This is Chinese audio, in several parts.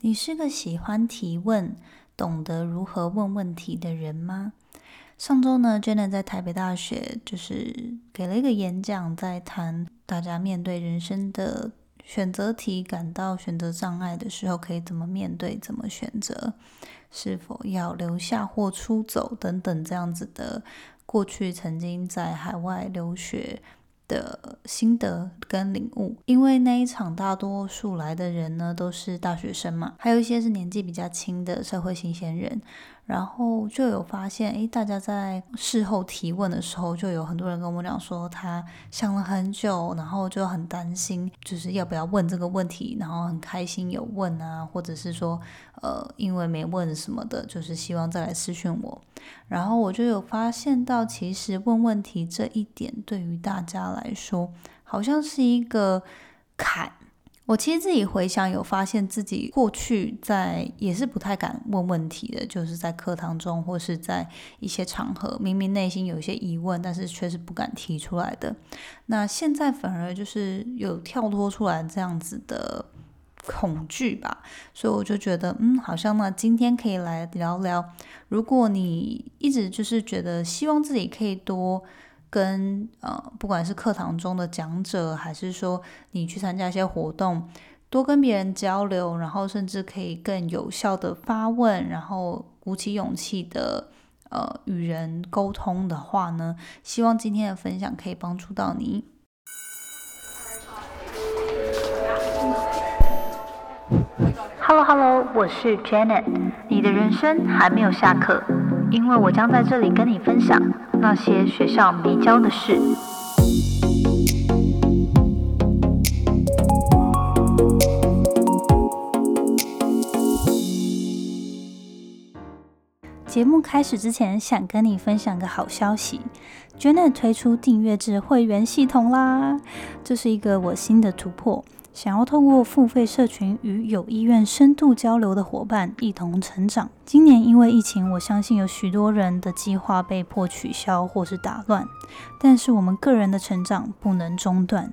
你是个喜欢提问、懂得如何问问题的人吗？上周呢，Jenna 在台北大学就是给了一个演讲，在谈大家面对人生的选择题感到选择障碍的时候，可以怎么面对、怎么选择，是否要留下或出走等等这样子的。过去曾经在海外留学的心得跟领悟，因为那一场大多数来的人呢都是大学生嘛，还有一些是年纪比较轻的社会新鲜人。然后就有发现，诶，大家在事后提问的时候，就有很多人跟我讲说，他想了很久，然后就很担心，就是要不要问这个问题，然后很开心有问啊，或者是说，呃，因为没问什么的，就是希望再来私讯我。然后我就有发现到，其实问问题这一点对于大家来说，好像是一个坎。我其实自己回想，有发现自己过去在也是不太敢问问题的，就是在课堂中或是在一些场合，明明内心有一些疑问，但是却是不敢提出来的。那现在反而就是有跳脱出来这样子的恐惧吧，所以我就觉得，嗯，好像呢，今天可以来聊聊，如果你一直就是觉得希望自己可以多。跟呃，不管是课堂中的讲者，还是说你去参加一些活动，多跟别人交流，然后甚至可以更有效的发问，然后鼓起勇气的呃与人沟通的话呢，希望今天的分享可以帮助到你。Hello Hello，我是 Janet，你的人生还没有下课，因为我将在这里跟你分享。那些学校没教的事。节目开始之前，想跟你分享个好消息，Janet 推出订阅制会员系统啦！这是一个我新的突破。想要透过付费社群与有意愿深度交流的伙伴一同成长。今年因为疫情，我相信有许多人的计划被迫取消或是打乱，但是我们个人的成长不能中断。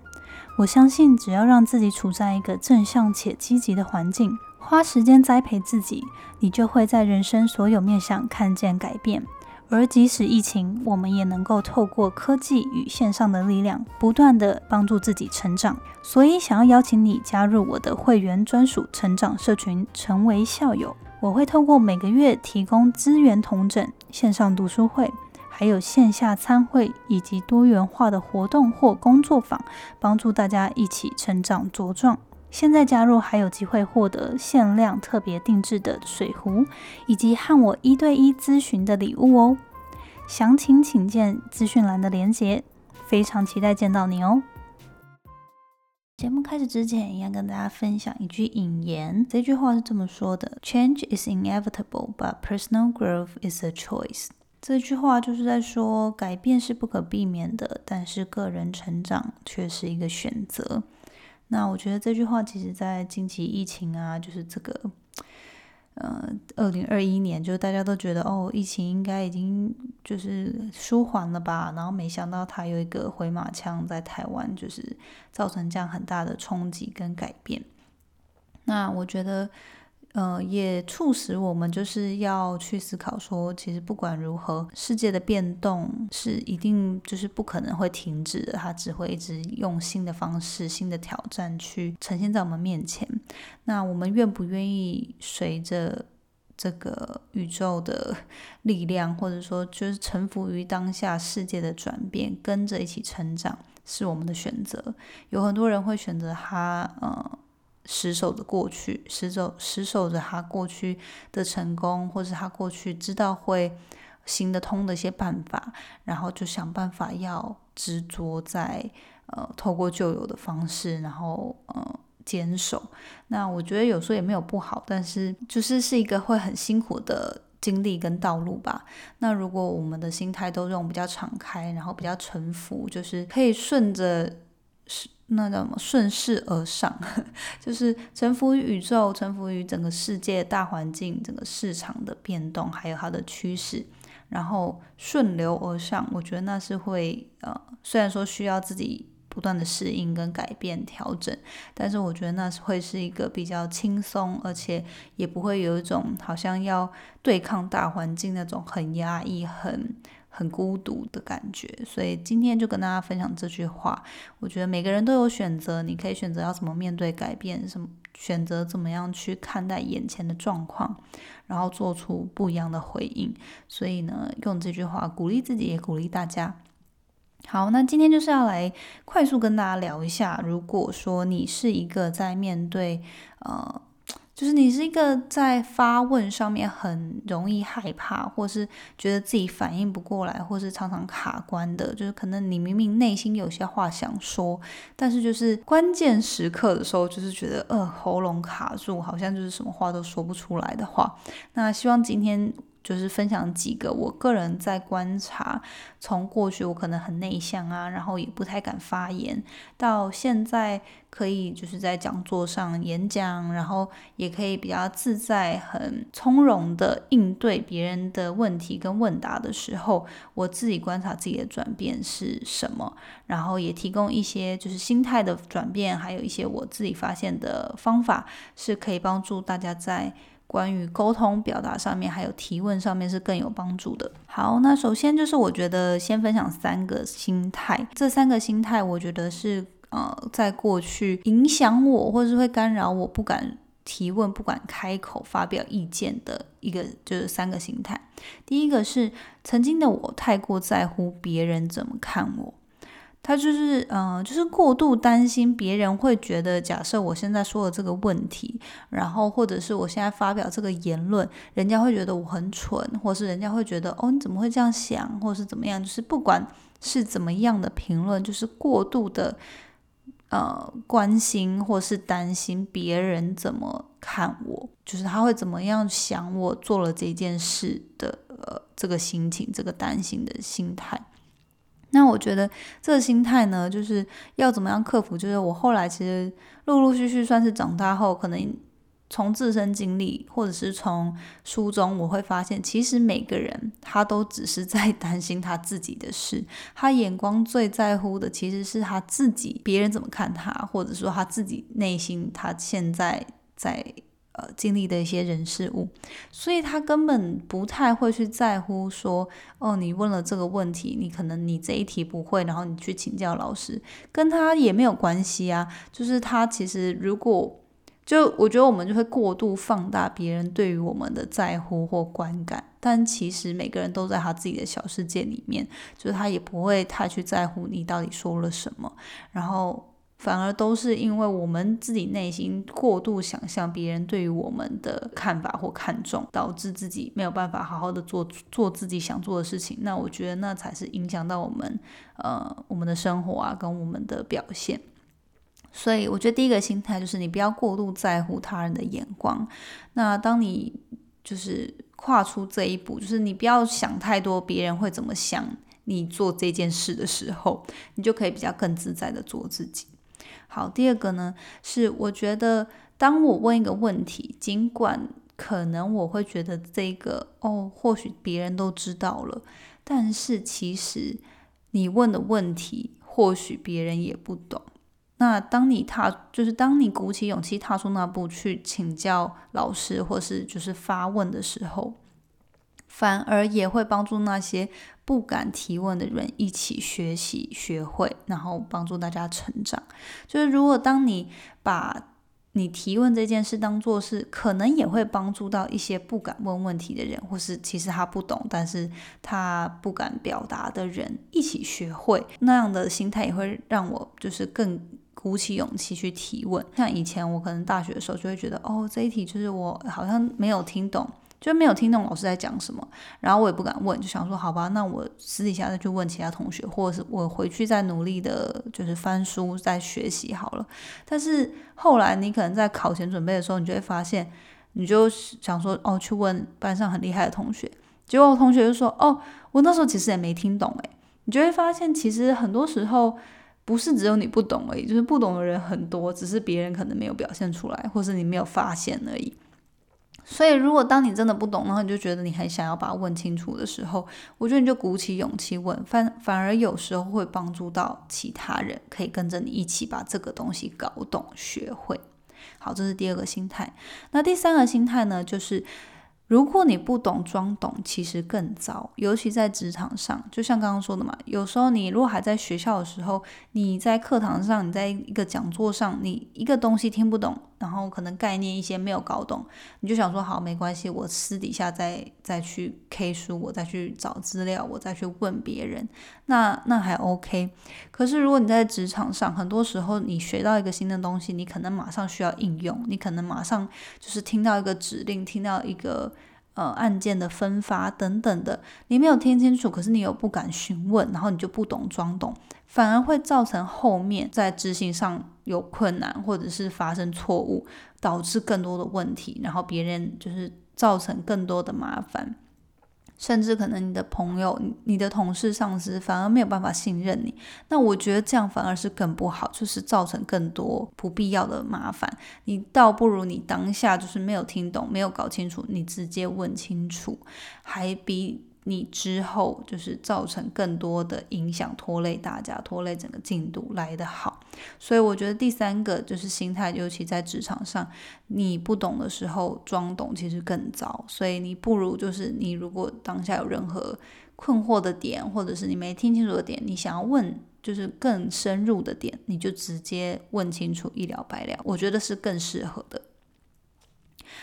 我相信，只要让自己处在一个正向且积极的环境，花时间栽培自己，你就会在人生所有面向看见改变。而即使疫情，我们也能够透过科技与线上的力量，不断的帮助自己成长。所以，想要邀请你加入我的会员专属成长社群，成为校友。我会透过每个月提供资源同整、线上读书会，还有线下参会以及多元化的活动或工作坊，帮助大家一起成长茁壮。现在加入还有机会获得限量特别定制的水壶，以及和我一对一咨询的礼物哦。详情请见资讯栏的连结。非常期待见到你哦。节目开始之前，要跟大家分享一句引言。这句话是这么说的：“Change is inevitable, but personal growth is a choice。”这句话就是在说，改变是不可避免的，但是个人成长却是一个选择。那我觉得这句话其实，在近期疫情啊，就是这个，呃，二零二一年，就是大家都觉得哦，疫情应该已经就是舒缓了吧，然后没想到它有一个回马枪在台湾，就是造成这样很大的冲击跟改变。那我觉得。呃，也促使我们就是要去思考说，其实不管如何，世界的变动是一定就是不可能会停止的，它只会一直用新的方式、新的挑战去呈现在我们面前。那我们愿不愿意随着这个宇宙的 力量，或者说就是臣服于当下世界的转变，跟着一起成长，是我们的选择。有很多人会选择他，呃。死守着过去，死守死守着他过去的成功，或是他过去知道会行得通的一些办法，然后就想办法要执着在呃透过旧有的方式，然后呃坚守。那我觉得有时候也没有不好，但是就是是一个会很辛苦的经历跟道路吧。那如果我们的心态都用比较敞开，然后比较臣服，就是可以顺着是。那叫什么顺势而上，就是臣服于宇宙，臣服于整个世界大环境、整个市场的变动，还有它的趋势，然后顺流而上。我觉得那是会呃，虽然说需要自己不断的适应跟改变调整。但是我觉得那是会是一个比较轻松，而且也不会有一种好像要对抗大环境那种很压抑、很。很孤独的感觉，所以今天就跟大家分享这句话。我觉得每个人都有选择，你可以选择要怎么面对改变，什么选择怎么样去看待眼前的状况，然后做出不一样的回应。所以呢，用这句话鼓励自己，也鼓励大家。好，那今天就是要来快速跟大家聊一下，如果说你是一个在面对呃。就是你是一个在发问上面很容易害怕，或是觉得自己反应不过来，或是常常卡关的。就是可能你明明内心有些话想说，但是就是关键时刻的时候，就是觉得呃喉咙卡住，好像就是什么话都说不出来的话。那希望今天。就是分享几个我个人在观察，从过去我可能很内向啊，然后也不太敢发言，到现在可以就是在讲座上演讲，然后也可以比较自在、很从容的应对别人的问题跟问答的时候，我自己观察自己的转变是什么，然后也提供一些就是心态的转变，还有一些我自己发现的方法，是可以帮助大家在。关于沟通表达上面，还有提问上面是更有帮助的。好，那首先就是我觉得先分享三个心态，这三个心态我觉得是呃，在过去影响我，或者是会干扰我不敢提问、不敢开口发表意见的一个，就是三个心态。第一个是曾经的我太过在乎别人怎么看我。他就是，嗯，就是过度担心别人会觉得，假设我现在说的这个问题，然后或者是我现在发表这个言论，人家会觉得我很蠢，或是人家会觉得，哦，你怎么会这样想，或是怎么样？就是不管是怎么样的评论，就是过度的，呃，关心或是担心别人怎么看我，就是他会怎么样想我做了这件事的，呃，这个心情，这个担心的心态。那我觉得这个心态呢，就是要怎么样克服？就是我后来其实陆陆续续算是长大后，可能从自身经历，或者是从书中，我会发现，其实每个人他都只是在 担心他自己的事，他眼光最在乎的其实是他自己，别人怎么看他，或者说他自己内心他现在在。呃，经历的一些人事物，所以他根本不太会去在乎说，哦，你问了这个问题，你可能你这一题不会，然后你去请教老师，跟他也没有关系啊。就是他其实如果，就我觉得我们就会过度放大别人对于我们的在乎或观感，但其实每个人都在他自己的小世界里面，就是他也不会太去在乎你到底说了什么，然后。反而都是因为我们自己内心过度想象别人对于我们的看法或看重，导致自己没有办法好好的做做自己想做的事情。那我觉得那才是影响到我们呃我们的生活啊跟我们的表现。所以我觉得第一个心态就是你不要过度在乎他人的眼光。那当你就是跨出这一步，就是你不要想太多别人会怎么想你做这件事的时候，你就可以比较更自在的做自己。好，第二个呢是，我觉得当我问一个问题，尽管可能我会觉得这个哦，或许别人都知道了，但是其实你问的问题，或许别人也不懂。那当你踏，就是当你鼓起勇气踏出那步去请教老师，或是就是发问的时候。反而也会帮助那些不敢提问的人一起学习、学会，然后帮助大家成长。就是如果当你把你提问这件事当做是，可能也会帮助到一些不敢问问题的人，或是其实他不懂，但是他不敢表达的人一起学会，那样的心态也会让我就是更鼓起勇气去提问。像以前我可能大学的时候就会觉得，哦，这一题就是我好像没有听懂。就没有听懂老师在讲什么，然后我也不敢问，就想说好吧，那我私底下再去问其他同学，或者是我回去再努力的，就是翻书再学习好了。但是后来你可能在考前准备的时候，你就会发现，你就想说哦，去问班上很厉害的同学，结果同学就说哦，我那时候其实也没听懂诶，你就会发现，其实很多时候不是只有你不懂而已，就是不懂的人很多，只是别人可能没有表现出来，或是你没有发现而已。所以，如果当你真的不懂，然后你就觉得你很想要把它问清楚的时候，我觉得你就鼓起勇气问，反反而有时候会帮助到其他人，可以跟着你一起把这个东西搞懂、学会。好，这是第二个心态。那第三个心态呢，就是。如果你不懂装懂，其实更糟，尤其在职场上。就像刚刚说的嘛，有时候你如果还在学校的时候，你在课堂上，你在一个讲座上，你一个东西听不懂，然后可能概念一些没有搞懂，你就想说好没关系，我私底下再再去 K 书，我再去找资料，我再去问别人，那那还 OK。可是如果你在职场上，很多时候你学到一个新的东西，你可能马上需要应用，你可能马上就是听到一个指令，听到一个。呃，案件的分发等等的，你没有听清楚，可是你又不敢询问，然后你就不懂装懂，反而会造成后面在执行上有困难，或者是发生错误，导致更多的问题，然后别人就是造成更多的麻烦。甚至可能你的朋友、你的同事、上司反而没有办法信任你，那我觉得这样反而是更不好，就是造成更多不必要的麻烦。你倒不如你当下就是没有听懂、没有搞清楚，你直接问清楚，还比。你之后就是造成更多的影响，拖累大家，拖累整个进度来得好。所以我觉得第三个就是心态，尤其在职场上，你不懂的时候装懂其实更糟。所以你不如就是你如果当下有任何困惑的点，或者是你没听清楚的点，你想要问就是更深入的点，你就直接问清楚，一了百了。我觉得是更适合的。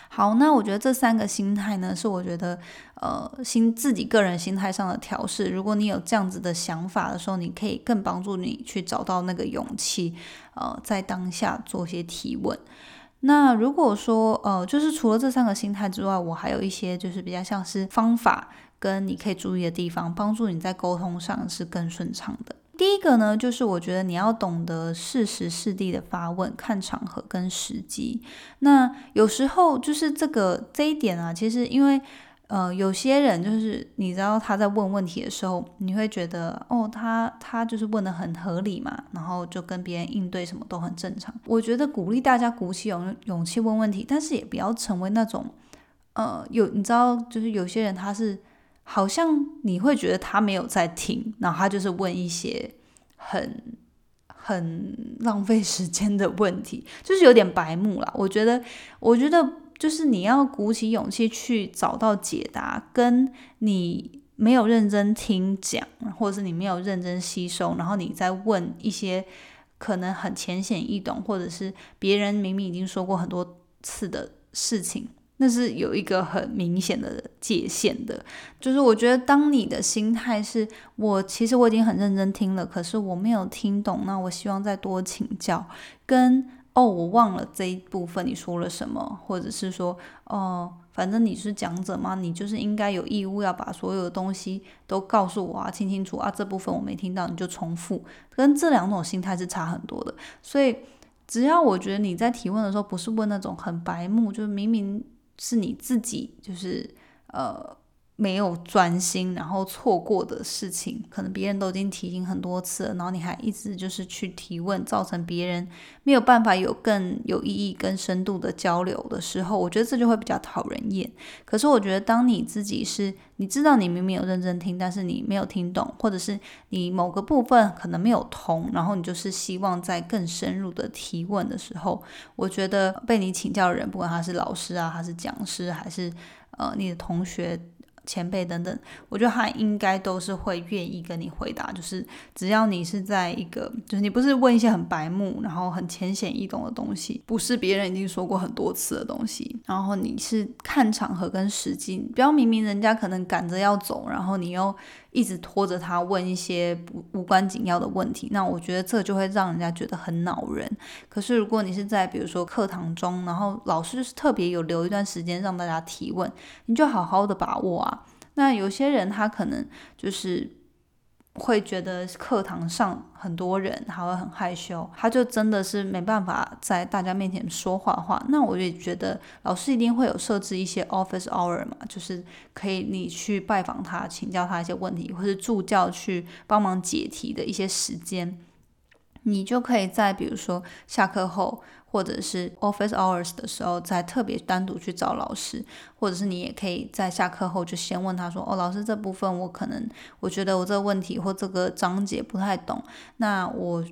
好，那我觉得这三个心态呢，是我觉得呃心自己个人心态上的调试。如果你有这样子的想法的时候，你可以更帮助你去找到那个勇气，呃，在当下做些提问。那如果说呃，就是除了这三个心态之外，我还有一些就是比较像是方法跟你可以注意的地方，帮助你在沟通上是更顺畅的。第一个呢，就是我觉得你要懂得适时适地的发问，看场合跟时机。那有时候就是这个这一点啊，其实因为呃，有些人就是你知道他在问问题的时候，你会觉得哦，他他就是问的很合理嘛，然后就跟别人应对什么都很正常。我觉得鼓励大家鼓起勇勇气问问题，但是也不要成为那种呃有你知道，就是有些人他是。好像你会觉得他没有在听，然后他就是问一些很很浪费时间的问题，就是有点白目了。我觉得，我觉得就是你要鼓起勇气去找到解答，跟你没有认真听讲，或者是你没有认真吸收，然后你再问一些可能很浅显易懂，或者是别人明明已经说过很多次的事情。那是有一个很明显的界限的，就是我觉得当你的心态是我其实我已经很认真听了，可是我没有听懂，那我希望再多请教。跟哦，我忘了这一部分你说了什么，或者是说哦，反正你是讲者嘛，你就是应该有义务要把所有的东西都告诉我啊，清清楚啊，这部分我没听到你就重复，跟这两种心态是差很多的。所以只要我觉得你在提问的时候不是问那种很白目，就是明明。是你自己，就是呃。没有专心，然后错过的事情，可能别人都已经提醒很多次了，然后你还一直就是去提问，造成别人没有办法有更有意义、更深度的交流的时候，我觉得这就会比较讨人厌。可是我觉得，当你自己是你知道你明明有认真听，但是你没有听懂，或者是你某个部分可能没有通，然后你就是希望在更深入的提问的时候，我觉得被你请教的人，不管他是老师啊，还是讲师，还是呃你的同学。前辈等等，我觉得他应该都是会愿意跟你回答，就是只要你是在一个，就是你不是问一些很白目，然后很浅显易懂的东西，不是别人已经说过很多次的东西，然后你是看场合跟时机，不要明明人家可能赶着要走，然后你又一直拖着他问一些不无关紧要的问题，那我觉得这就会让人家觉得很恼人。可是如果你是在比如说课堂中，然后老师就是特别有留一段时间让大家提问，你就好好的把握啊。那有些人他可能就是会觉得课堂上很多人，他会很害羞，他就真的是没办法在大家面前说话的话。那我也觉得老师一定会有设置一些 office hour 嘛，就是可以你去拜访他，请教他一些问题，或是助教去帮忙解题的一些时间。你就可以在比如说下课后，或者是 office hours 的时候再特别单独去找老师，或者是你也可以在下课后就先问他说：“哦，老师这部分我可能我觉得我这个问题或这个章节不太懂，那我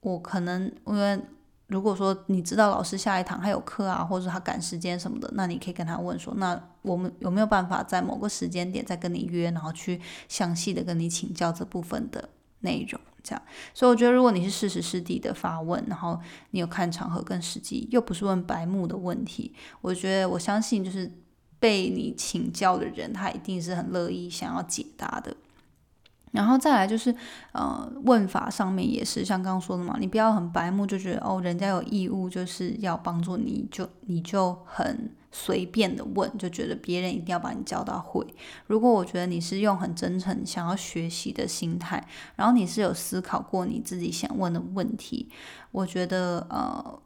我可能因为。”如果说你知道老师下一堂还有课啊，或者他赶时间什么的，那你可以跟他问说，那我们有没有办法在某个时间点再跟你约，然后去详细的跟你请教这部分的内容，这样。所以我觉得，如果你是事实、实地的发问，然后你有看场合跟时机，又不是问白目的问题，我觉得我相信就是被你请教的人，他一定是很乐意想要解答的。然后再来就是，呃，问法上面也是像刚刚说的嘛，你不要很白目，就觉得哦，人家有义务就是要帮助你，就你就很随便的问，就觉得别人一定要把你教到会。如果我觉得你是用很真诚想要学习的心态，然后你是有思考过你自己想问的问题，我觉得呃，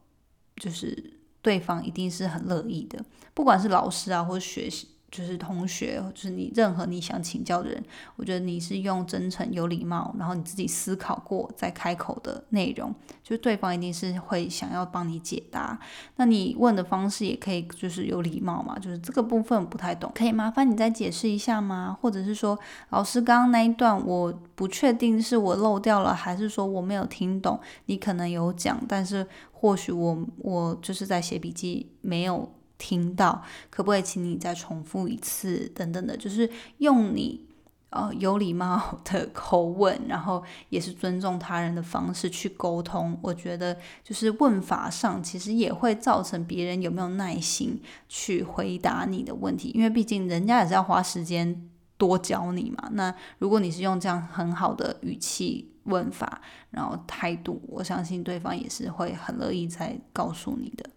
就是对方一定是很乐意的，不管是老师啊或者学习。就是同学，就是你任何你想请教的人，我觉得你是用真诚、有礼貌，然后你自己思考过再开口的内容，就对方一定是会想要帮你解答。那你问的方式也可以就是有礼貌嘛，就是这个部分不太懂，可以麻烦你再解释一下吗？或者是说，老师刚刚那一段我不确定是我漏掉了，还是说我没有听懂？你可能有讲，但是或许我我就是在写笔记没有。听到，可不可以请你再重复一次？等等的，就是用你呃有礼貌的口吻，然后也是尊重他人的方式去沟通。我觉得就是问法上，其实也会造成别人有没有耐心去回答你的问题，因为毕竟人家也是要花时间多教你嘛。那如果你是用这样很好的语气问法，然后态度，我相信对方也是会很乐意再告诉你的。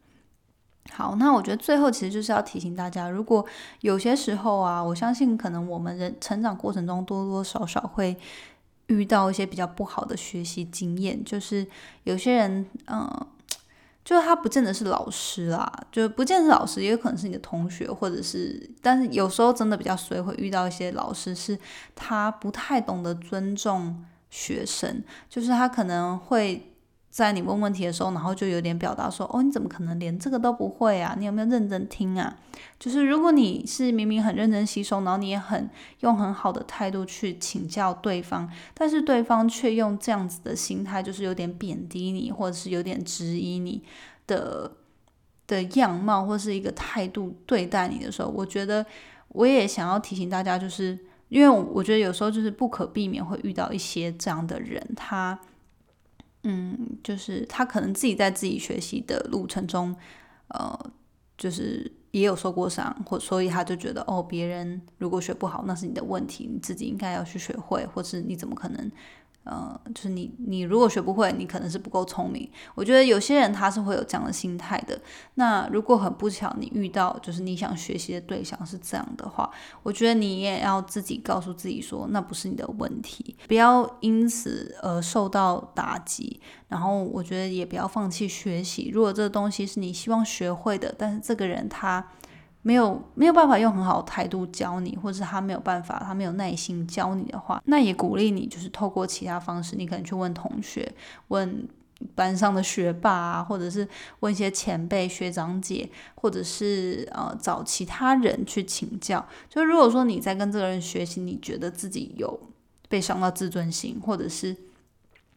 好，那我觉得最后其实就是要提醒大家，如果有些时候啊，我相信可能我们人成长过程中多多少少会遇到一些比较不好的学习经验，就是有些人，嗯，就是他不见得是老师啦，就不见得是老师，也有可能是你的同学，或者是，但是有时候真的比较随会遇到一些老师，是他不太懂得尊重学生，就是他可能会。在你问问题的时候，然后就有点表达说：“哦，你怎么可能连这个都不会啊？你有没有认真听啊？”就是如果你是明明很认真吸收，然后你也很用很好的态度去请教对方，但是对方却用这样子的心态，就是有点贬低你，或者是有点质疑你的的样貌，或是一个态度对待你的时候，我觉得我也想要提醒大家，就是因为我觉得有时候就是不可避免会遇到一些这样的人，他。嗯，就是他可能自己在自己学习的路程中，呃，就是也有受过伤，或所以他就觉得，哦，别人如果学不好，那是你的问题，你自己应该要去学会，或是你怎么可能？呃，就是你，你如果学不会，你可能是不够聪明。我觉得有些人他是会有这样的心态的。那如果很不巧你遇到就是你想学习的对象是这样的话，我觉得你也要自己告诉自己说，那不是你的问题，不要因此而受到打击。然后我觉得也不要放弃学习。如果这个东西是你希望学会的，但是这个人他。没有没有办法用很好的态度教你，或者是他没有办法，他没有耐心教你的话，那也鼓励你，就是透过其他方式，你可能去问同学，问班上的学霸啊，或者是问一些前辈学长姐，或者是呃找其他人去请教。就如果说你在跟这个人学习，你觉得自己有被伤到自尊心，或者是。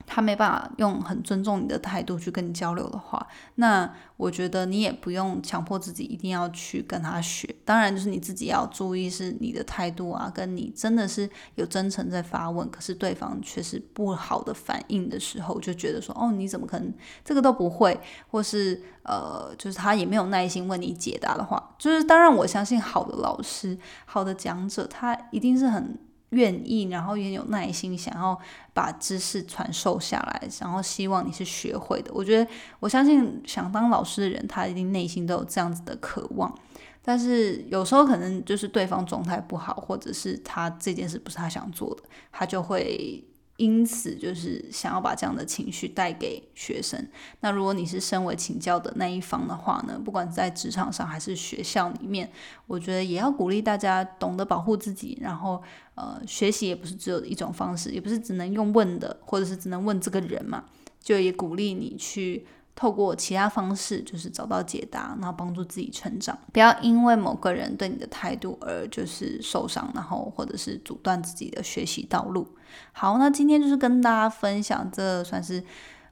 他没办法用很尊重你的态度去跟你交流的话，那我觉得你也不用强迫自己一定要去跟他学。当然，就是你自己要注意是你的态度啊，跟你真的是有真诚在发问，可是对方却是不好的反应的时候，就觉得说，哦，你怎么可能这个都不会，或是呃，就是他也没有耐心为你解答的话，就是当然我相信好的老师、好的讲者，他一定是很。愿意，然后也有耐心，想要把知识传授下来，然后希望你是学会的。我觉得，我相信想当老师的人，他一定内心都有这样子的渴望。但是有时候可能就是对方状态不好，或者是他这件事不是他想做的，他就会。因此，就是想要把这样的情绪带给学生。那如果你是身为请教的那一方的话呢？不管在职场上还是学校里面，我觉得也要鼓励大家懂得保护自己。然后，呃，学习也不是只有一种方式，也不是只能用问的，或者是只能问这个人嘛。就也鼓励你去透过其他方式，就是找到解答，然后帮助自己成长。不要因为某个人对你的态度而就是受伤，然后或者是阻断自己的学习道路。好，那今天就是跟大家分享，这算是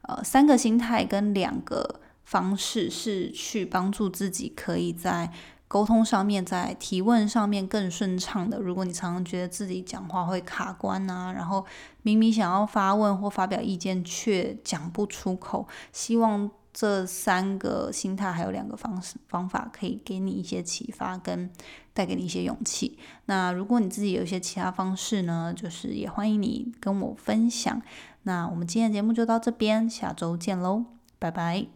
呃三个心态跟两个方式，是去帮助自己可以在沟通上面，在提问上面更顺畅的。如果你常常觉得自己讲话会卡关啊，然后明明想要发问或发表意见却讲不出口，希望这三个心态还有两个方式方法可以给你一些启发跟带给你一些勇气。那如果你自己有一些其他方式呢，就是也欢迎你跟我分享。那我们今天的节目就到这边，下周见喽，拜拜。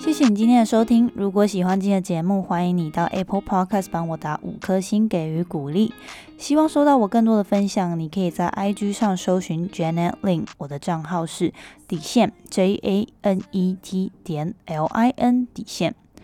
谢谢你今天的收听。如果喜欢今天的节目，欢迎你到 Apple Podcast 帮我打五颗星给予鼓励。希望收到我更多的分享，你可以在 IG 上搜寻 Janet Lin，我的账号是底线 J A N E T 点 L I N 底线。